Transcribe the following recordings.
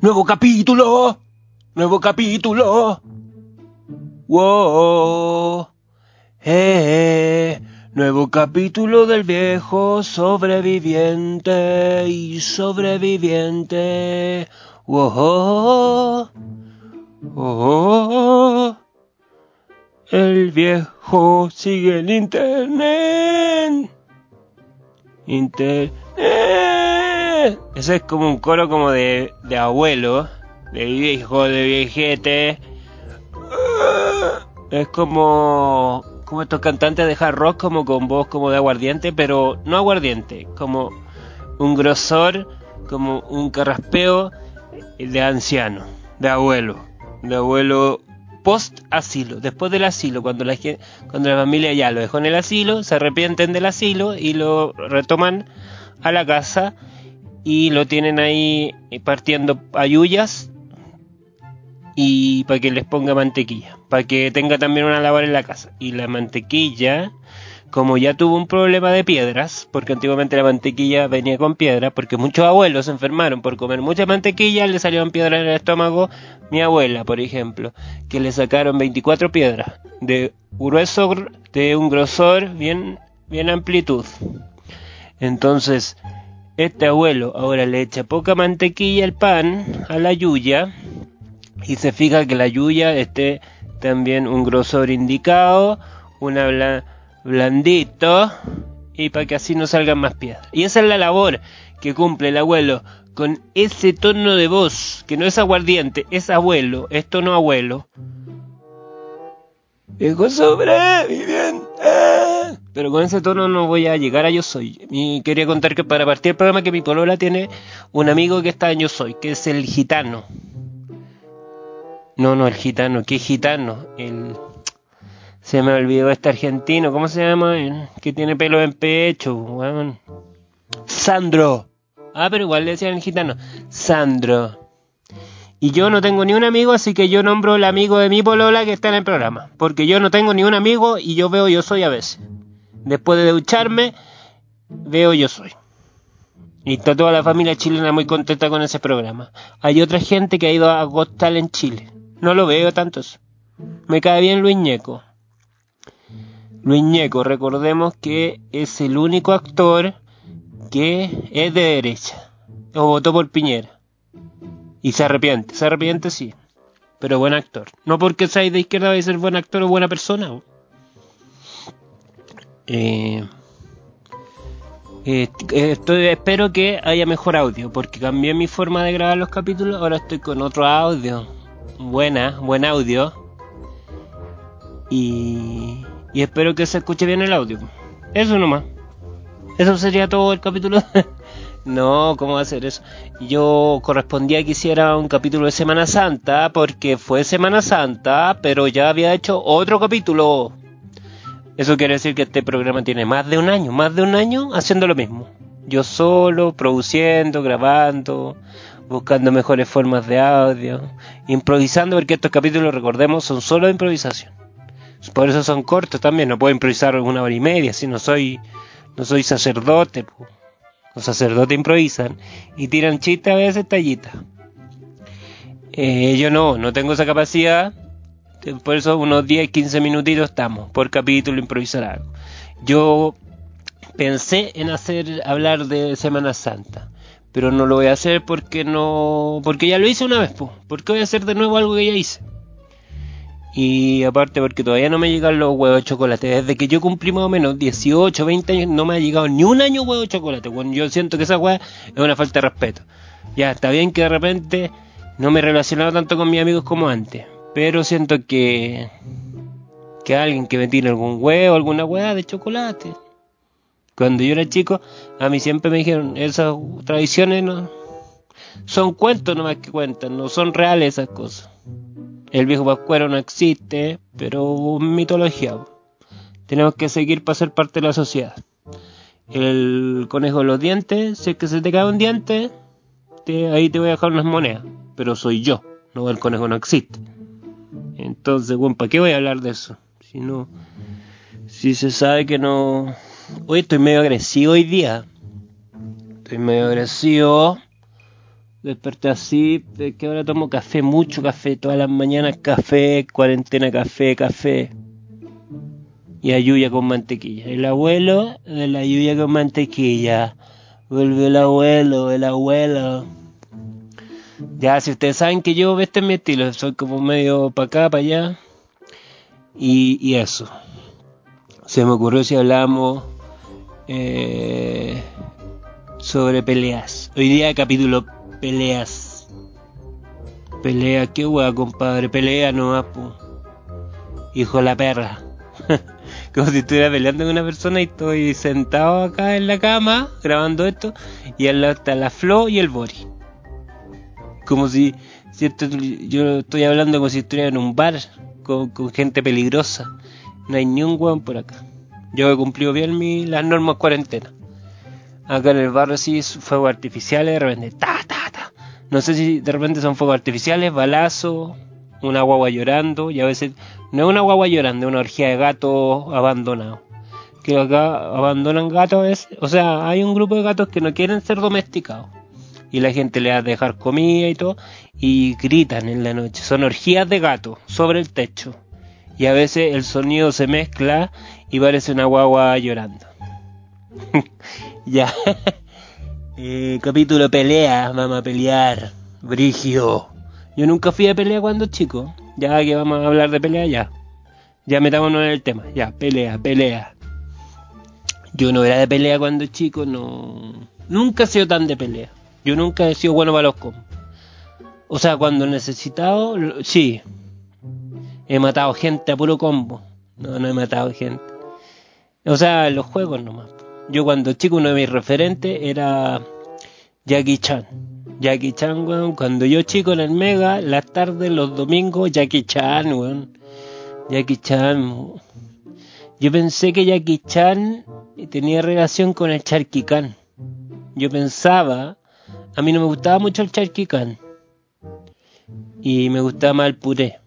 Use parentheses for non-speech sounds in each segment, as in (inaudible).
Nuevo capítulo. Nuevo capítulo. Wow. Eh, nuevo capítulo del viejo sobreviviente y sobreviviente. Wow. Oh, el viejo sigue en internet. Internet. Ese es como un coro como de, de abuelo, de viejo, de viejete. Es como como estos cantantes de hard rock como con voz como de aguardiente, pero no aguardiente, como un grosor, como un carraspeo de anciano, de abuelo, de abuelo post asilo, después del asilo, cuando la cuando la familia ya lo dejó en el asilo, se arrepienten del asilo y lo retoman a la casa y lo tienen ahí partiendo ayuyas y para que les ponga mantequilla, para que tenga también una labor en la casa. Y la mantequilla, como ya tuvo un problema de piedras, porque antiguamente la mantequilla venía con piedras, porque muchos abuelos se enfermaron por comer mucha mantequilla, le salieron piedras en el estómago. Mi abuela, por ejemplo, que le sacaron 24 piedras de grueso, de un grosor bien, bien amplitud. Entonces, este abuelo ahora le echa poca mantequilla al pan, a la yuya, y se fija que la yuya esté también un grosor indicado, una blandito y para que así no salgan más piedras. Y esa es la labor que cumple el abuelo con ese tono de voz, que no es aguardiente, es abuelo, es tono abuelo. Pero con ese tono no voy a llegar a Yo Soy. Y quería contar que para partir el programa que mi polola tiene un amigo que está en Yo Soy, que es el gitano. No, no, el gitano. ¿Qué gitano? El... Se me olvidó este argentino. ¿Cómo se llama? Que tiene pelo en pecho. Sandro. Ah, pero igual le decían el gitano. Sandro. Y yo no tengo ni un amigo, así que yo nombro el amigo de mi polola que está en el programa. Porque yo no tengo ni un amigo y yo veo yo soy a veces. Después de ducharme, veo yo soy. Y está toda la familia chilena muy contenta con ese programa. Hay otra gente que ha ido a Got en Chile. No lo veo tantos. Me cae bien Luis Ñeco. Luis Ñeco, recordemos que es el único actor que es de derecha. O votó por Piñera. Y se arrepiente. Se arrepiente, sí. Pero buen actor. No porque sea de izquierda va a ser buen actor o buena persona. Eh, eh, estoy, espero que haya mejor audio, porque cambié mi forma de grabar los capítulos, ahora estoy con otro audio buena, buen audio. Y, y espero que se escuche bien el audio. Eso nomás. Eso sería todo el capítulo. (laughs) no, ¿cómo va a ser eso? Yo correspondía que hiciera un capítulo de Semana Santa, porque fue Semana Santa, pero ya había hecho otro capítulo. Eso quiere decir que este programa tiene más de un año, más de un año haciendo lo mismo. Yo solo, produciendo, grabando, buscando mejores formas de audio, improvisando, porque estos capítulos, recordemos, son solo de improvisación. Por eso son cortos también, no puedo improvisar una hora y media, si no soy, no soy sacerdote. Los sacerdotes improvisan y tiran chistes a veces tallitas. Eh, yo no, no tengo esa capacidad, por eso unos 10, 15 minutitos estamos por capítulo improvisar algo. Yo pensé en hacer hablar de Semana Santa pero no lo voy a hacer porque no porque ya lo hice una vez pues porque voy a hacer de nuevo algo que ya hice y aparte porque todavía no me llegan los huevos de chocolate. Desde que yo cumplí más o menos 18 20 años no me ha llegado ni un año huevo de chocolate bueno, yo siento que esa hueá es una falta de respeto. Ya está bien que de repente no me he relacionado tanto con mis amigos como antes pero siento que que alguien que me tiene algún huevo alguna hueá de chocolate cuando yo era chico, a mí siempre me dijeron, esas tradiciones no son cuentos nomás que cuentan, no son reales esas cosas. El viejo pascuero no existe, pero mitología. Tenemos que seguir para ser parte de la sociedad. El conejo de los dientes, si es que se te cae un diente, ahí te voy a dejar unas monedas. Pero soy yo, no el conejo no existe. Entonces, bueno, ¿para qué voy a hablar de eso? Si no, si se sabe que no... Hoy estoy medio agresivo hoy día. Estoy medio agresivo. Desperté así, de que ahora tomo café, mucho café, todas las mañanas café, cuarentena café, café. Y ayuya con mantequilla. El abuelo de la ayuya con mantequilla. Vuelve el abuelo, el abuelo. Ya, si ustedes saben que yo, este es mi estilo, soy como medio para acá, para allá. Y, y eso. Se me ocurrió si hablamos eh, sobre peleas. Hoy día capítulo peleas. Pelea, qué hueá, compadre. Pelea nomás, po. Hijo de la perra. (laughs) Como si estuviera peleando con una persona y estoy sentado acá en la cama grabando esto y al lado está la Flo y el Bori. Como si, si yo estoy hablando como si estuviera en un bar con, gente peligrosa. No hay ni un por acá. Yo he cumplido bien mi, las normas cuarentena. Acá en el barrio sí fuegos artificiales, de repente, ta, ta, ta. No sé si de repente son fuegos artificiales, balazo, una guagua llorando, y a veces no es una guagua llorando, es una orgía de gatos abandonados. Que acá abandonan gatos, o sea, hay un grupo de gatos que no quieren ser domesticados. Y la gente le va a dejar comida y todo, y gritan en la noche. Son orgías de gatos sobre el techo. Y a veces el sonido se mezcla y parece una guagua llorando. (laughs) ya. (laughs) eh, capítulo pelea, vamos a pelear. Brigio. Yo nunca fui a pelea cuando chico. Ya que vamos a hablar de pelea, ya. Ya metámonos en el tema. Ya, pelea, pelea. Yo no era de pelea cuando chico, no. Nunca he sido tan de pelea. Yo nunca he sido bueno para los combos. O sea, cuando necesitado, sí. He matado gente a puro combo. No, no he matado gente. O sea, los juegos nomás. Yo cuando chico uno de mis referentes era Jackie Chan. Jackie Chan, weón. Cuando yo chico en el Mega, las tardes, los domingos, Jackie Chan, weón. Jackie Chan. Yo pensé que Jackie Chan tenía relación con el Charky Khan. Yo pensaba, a mí no me gustaba mucho el Charky Khan. Y me gustaba más el puré.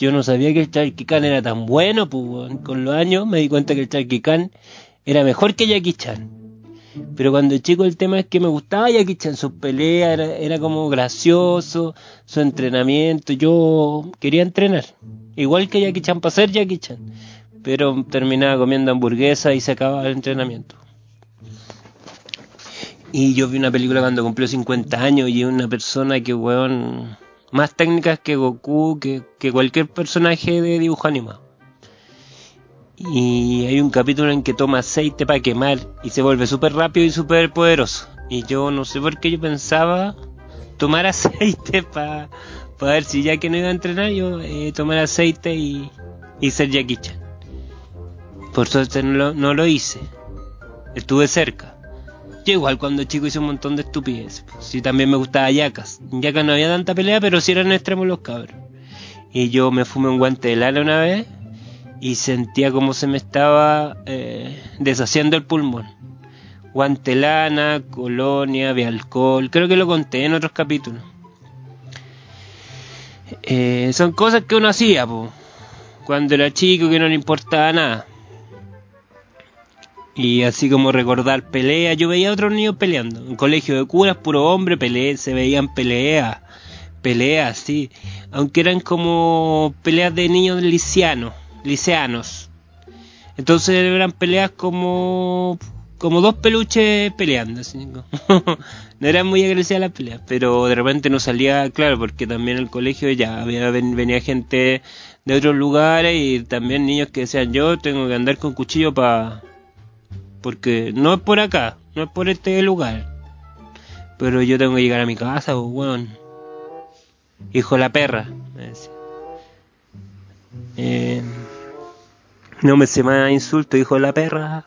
Yo no sabía que el Khan era tan bueno, pues, con los años me di cuenta que el Khan era mejor que Jackie Chan. Pero cuando chico el tema es que me gustaba Jackie Chan, sus peleas, era, como gracioso, su entrenamiento, yo quería entrenar, igual que Jackie Chan para ser Jackie Chan, pero terminaba comiendo hamburguesa y se acababa el entrenamiento. Y yo vi una película cuando cumplió 50 años y una persona que, weón, más técnicas que Goku, que, que cualquier personaje de dibujo animado y hay un capítulo en que toma aceite para quemar y se vuelve súper rápido y súper poderoso. Y yo no sé por qué yo pensaba tomar (laughs) aceite para ver si ya que no iba a entrenar yo eh, tomar aceite y, y ser Jackie Chan. Por suerte no lo, no lo hice. Estuve cerca. Yo igual cuando chico hice un montón de estupideces. Sí, también me gustaba Yacas. Yacas no había tanta pelea, pero sí eran extremos los cabros. Y yo me fumé un guante de lana una vez y sentía como se me estaba eh, deshaciendo el pulmón. Guantelana, colonia, de alcohol, creo que lo conté en otros capítulos. Eh, son cosas que uno hacía, cuando era chico que no le importaba nada. Y así como recordar peleas, yo veía otros niños peleando. En colegio de curas, puro hombre, peleas, se veían peleas, peleas, sí. Aunque eran como peleas de niños lisianos liceanos. Entonces eran peleas como como dos peluches peleando. (laughs) no eran muy agresivas las peleas, pero de repente no salía claro porque también el colegio ya había venía gente de otros lugares y también niños que decían yo tengo que andar con cuchillo para porque no es por acá, no es por este lugar. Pero yo tengo que llegar a mi casa, pues, Hijo de la perra, me. Eh, no me se más insulto, hijo de la perra.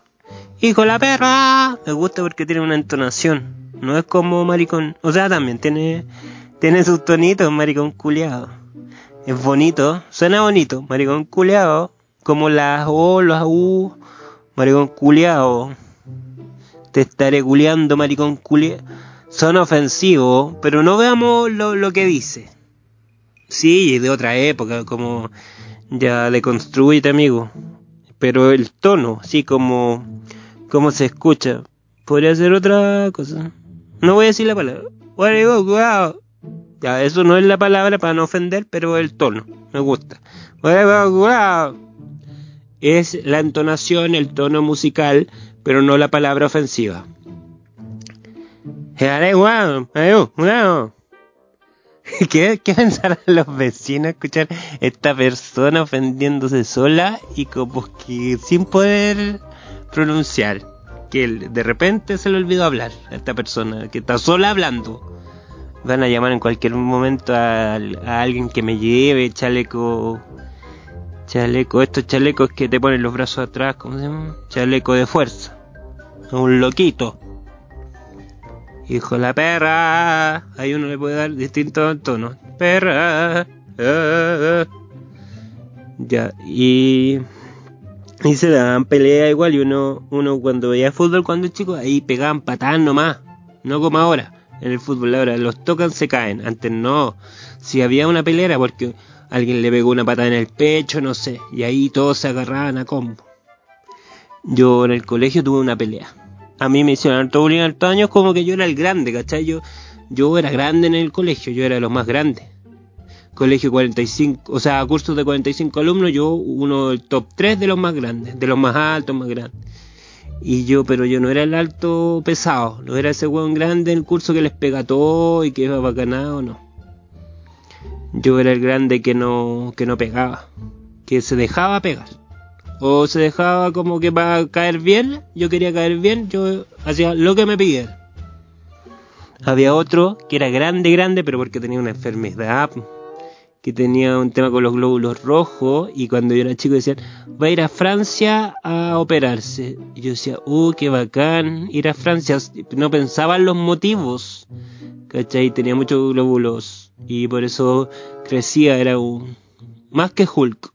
¡Hijo de la perra! Me gusta porque tiene una entonación. No es como maricón. O sea, también tiene, tiene sus tonitos, maricón culeado. Es bonito, suena bonito, maricón culeado. Como las O, las U, maricón culeado. Te estaré culeando, maricón culeado. Son ofensivos, pero no veamos lo, lo que dice. Sí, de otra época, como ya deconstruyete, amigo. Pero el tono, sí, como, como se escucha, podría ser otra cosa. No voy a decir la palabra. Ya, eso no es la palabra para no ofender, pero el tono, me gusta. Es la entonación, el tono musical, pero no la palabra ofensiva. (laughs) ¿Qué, ¿Qué pensarán los vecinos escuchar esta persona ofendiéndose sola y como que sin poder pronunciar? Que de repente se le olvidó hablar a esta persona, que está sola hablando. Van a llamar en cualquier momento a, alguien que me lleve, chaleco. Chaleco, estos chalecos que te ponen los brazos atrás, ¿cómo se llama? Chaleco de fuerza. Un loquito. Hijo la perra. Ahí uno le puede dar distintos tonos. Perra. Ya, y. Y se daban pelea igual. Y uno, uno cuando veía fútbol cuando chico, ahí pegaban patadas nomás. No como ahora. En el fútbol ahora los tocan, se caen. Antes no. Si había una pelea era porque alguien le pegó una patada en el pecho, no sé. Y ahí todos se agarraban a combo. Yo en el colegio tuve una pelea a mí me hicieron harto bullying altos años como que yo era el grande, ¿cachai? Yo, yo era grande en el colegio, yo era de los más grandes. Colegio 45, o sea, cursos de 45 alumnos, yo uno del top 3 de los más grandes, de los más altos, más grandes. Y yo, pero yo no era el alto pesado, no era ese hueón grande en el curso que les pega todo y que iba bacanado, no. Yo era el grande que no, que no pegaba, que se dejaba pegar o se dejaba como que para caer bien, yo quería caer bien, yo hacía lo que me pidieran. Había otro que era grande, grande, pero porque tenía una enfermedad, que tenía un tema con los glóbulos rojos, y cuando yo era chico decían, va a ir a Francia a operarse. Y yo decía, uh, qué bacán, ir a Francia. No pensaba en los motivos, ¿cachai? Tenía muchos glóbulos, y por eso crecía, era un... más que Hulk.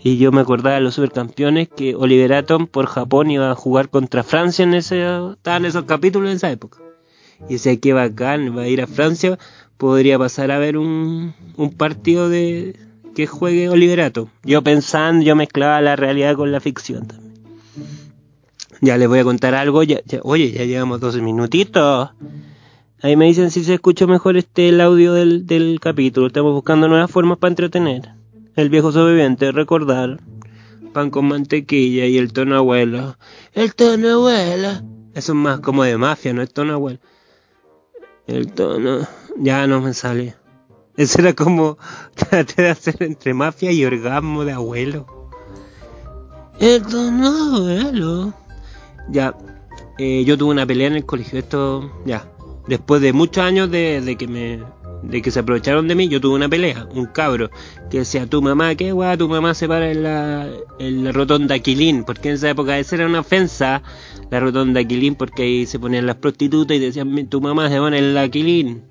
Y yo me acordaba de los supercampeones que Oliver Atom por Japón iba a jugar contra Francia en ese, estaban esos capítulos en esa época. Y decía que bacán, va a ir a Francia, podría pasar a ver un, un partido de que juegue Oliver Atom. Yo pensando, yo mezclaba la realidad con la ficción también. Ya les voy a contar algo, ya, oye, ya llevamos 12 minutitos. Ahí me dicen si se escucha mejor este el audio del, del capítulo. Estamos buscando nuevas formas para entretener. El viejo sobreviviente, recordar. Pan con mantequilla y el tono abuelo. El tono abuelo. Eso es más como de mafia, no es tono abuelo. El tono. Ya no me sale. Eso era como (laughs) traté de hacer entre mafia y orgasmo de abuelo. El tono abuelo. Ya. Eh, yo tuve una pelea en el colegio. Esto, ya. Después de muchos años de, de que me de que se aprovecharon de mí, yo tuve una pelea, un cabro, que decía, tu mamá, qué guay, tu mamá se para en la, en la rotonda Quilín, porque en esa época esa era una ofensa, la rotonda Quilín, porque ahí se ponían las prostitutas y decían, tu mamá se pone en la Quilín,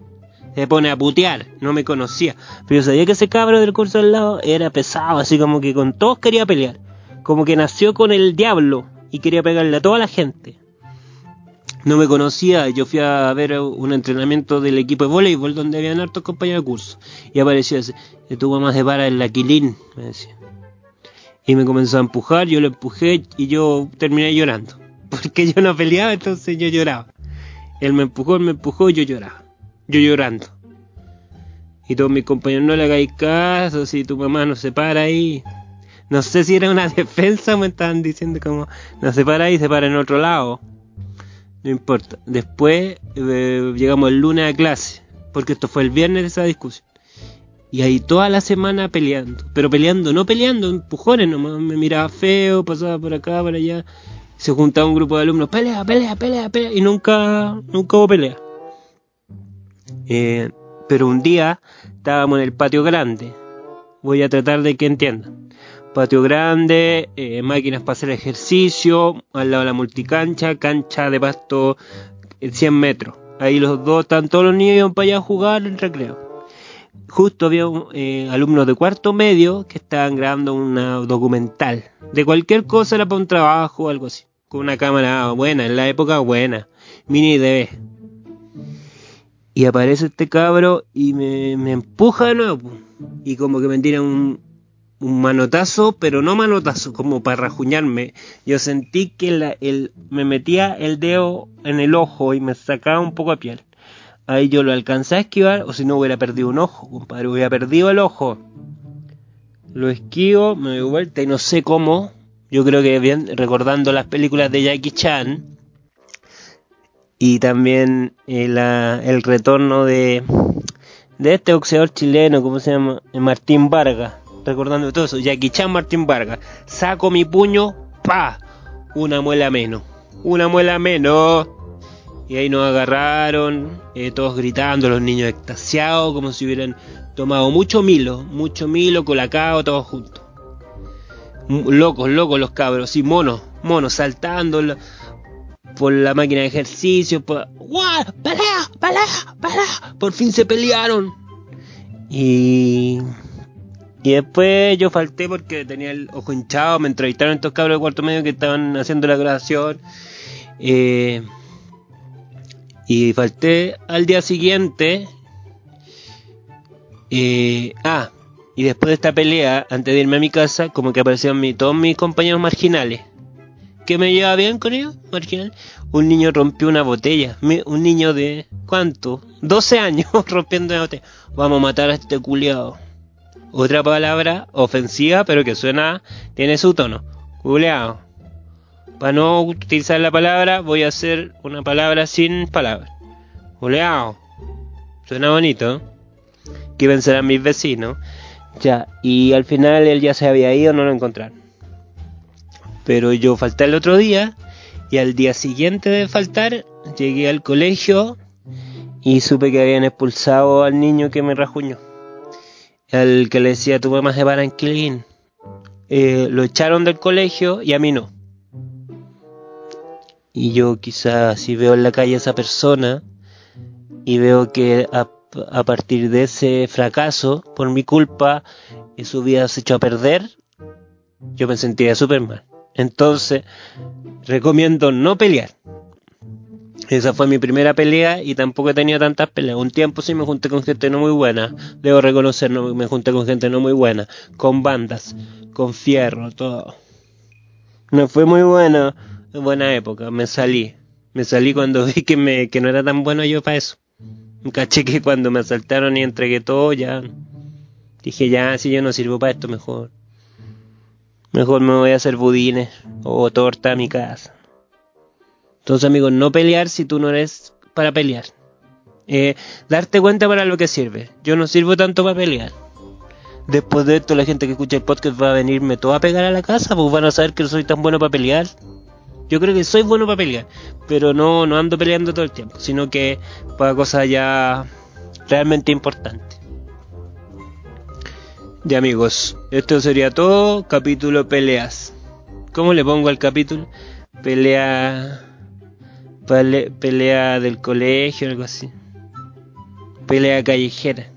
se pone a putear, no me conocía, pero yo sabía que ese cabro del curso al lado era pesado, así como que con todos quería pelear, como que nació con el diablo y quería pegarle a toda la gente no me conocía, yo fui a ver un entrenamiento del equipo de voleibol donde habían hartos compañeros de curso. Y aparecía ese, tu mamá se para en la quilín, me decía. Y me comenzó a empujar, yo lo empujé y yo terminé llorando. (laughs) Porque yo no peleaba, entonces yo lloraba. Él me empujó, él me empujó y yo lloraba. Yo llorando. Y todos mis compañeros no le hagáis caso, si tu mamá no se para ahí. No sé si era una (laughs) defensa me estaban diciendo como, no se para ahí, se para en otro lado. No importa. Después eh, llegamos el lunes a clase, porque esto fue el viernes de esa discusión. Y ahí toda la semana peleando, pero peleando, no peleando, empujones nomás. Me miraba feo, pasaba por acá, por allá. Se juntaba un grupo de alumnos, pelea, pelea, pelea, pelea, y nunca, nunca hubo pelea. Eh, pero un día estábamos en el patio grande. Voy a tratar de que entiendan patio grande, eh, máquinas para hacer ejercicio, al lado de la multicancha, cancha de pasto 100 eh, metros. Ahí los dos, están todos los niños iban para allá a jugar en recreo. Justo había eh, alumnos de cuarto medio que estaban grabando una documental. De cualquier cosa era para un trabajo o algo así. Con una cámara buena, en la época buena. Mini DV. Y aparece este cabro y me, empuja de nuevo. Y como que me tira un, un manotazo, pero no manotazo, como para rajuñarme. Yo sentí que la, el, me metía el dedo en el ojo y me sacaba un poco de piel. Ahí yo lo alcancé a esquivar, o si no hubiera perdido un ojo, compadre, hubiera perdido el ojo. Lo esquivo, me doy vuelta y no sé cómo. Yo creo que bien, recordando las películas de Jackie Chan, y también el, eh, el retorno de, de este boxeador chileno, ¿cómo se llama? Martín Vargas, recordando todo eso, Jackie Chan Martín Vargas, saco mi puño, pa, una muela menos, una muela menos, y ahí nos agarraron, eh, todos gritando, los niños extasiados, como si hubieran tomado mucho milo, mucho milo, colacao, todos juntos. Locos, locos los cabros, y monos, monos, saltando, por la máquina de ejercicio, por... ¡Pelea! ¡Pelea! ¡Pelea! Por fin se pelearon. Y... Y después yo falté porque tenía el ojo hinchado, me entrevistaron estos cabros de cuarto medio que estaban haciendo la grabación. Eh, y falté al día siguiente. Eh, ah, y después de esta pelea, antes de irme a mi casa, como que aparecieron mi, todos mis compañeros marginales que me lleva bien con ellos, marginal. Un niño rompió una botella. Un niño de. ¿Cuánto? 12 años (laughs) rompiendo una botella. Vamos a matar a este culiado. Otra palabra ofensiva, pero que suena. Tiene su tono. Culeado. Para no utilizar la palabra, voy a hacer una palabra sin palabra. Culeado. Suena bonito. Que vencerán mis vecinos. Ya, y al final él ya se había ido, no lo encontraron. Pero yo falté el otro día y al día siguiente de faltar llegué al colegio y supe que habían expulsado al niño que me rajuñó. Al que le decía tu mamá se para en eh, lo echaron del colegio y a mí no. Y yo quizás si veo en la calle a esa persona y veo que a, partir de ese fracaso, por mi culpa, su vida se echó a perder, yo me sentía súper mal. Entonces, recomiendo no pelear. Esa fue mi primera pelea y tampoco he tenido tantas peleas. Un tiempo sí me junté con gente no muy buena. Debo reconocer, no, me junté con gente no muy buena. Con bandas, con fierro, todo. No fue muy buena, buena época. Me salí. Me salí cuando (laughs) vi que, me, que no era tan bueno yo para eso. Caché que cuando me asaltaron y entregué todo, ya dije, ya, si yo no sirvo para esto, mejor. Mejor me voy a hacer budines o torta a mi casa. Entonces, amigos, no pelear si tú no eres para pelear. Eh, darte cuenta para lo que sirve. Yo no sirvo tanto para pelear. Después de esto, la gente que escucha el podcast va a venirme todo a pegar a la casa, pues van a saber que no soy tan bueno para pelear. Yo creo que soy bueno para pelear, pero no, no ando peleando todo el tiempo, sino que para cosas ya realmente importantes. Ya amigos, esto sería todo. Capítulo peleas. ¿Cómo le pongo al capítulo? Pelea. pelea del colegio, algo así. Pelea callejera.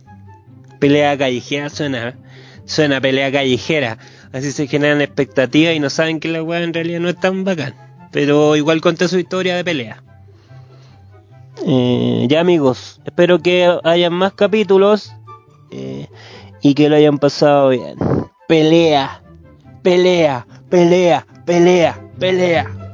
Pelea callejera suena. Suena pelea callejera. Así se generan expectativas y no saben que la weá en realidad no es tan bacán. Pero igual conté su historia de pelea. Eh, ya amigos, espero que hayan más capítulos. Eh, y que lo hayan pasado bien. Pelea, pelea, pelea, pelea, pelea.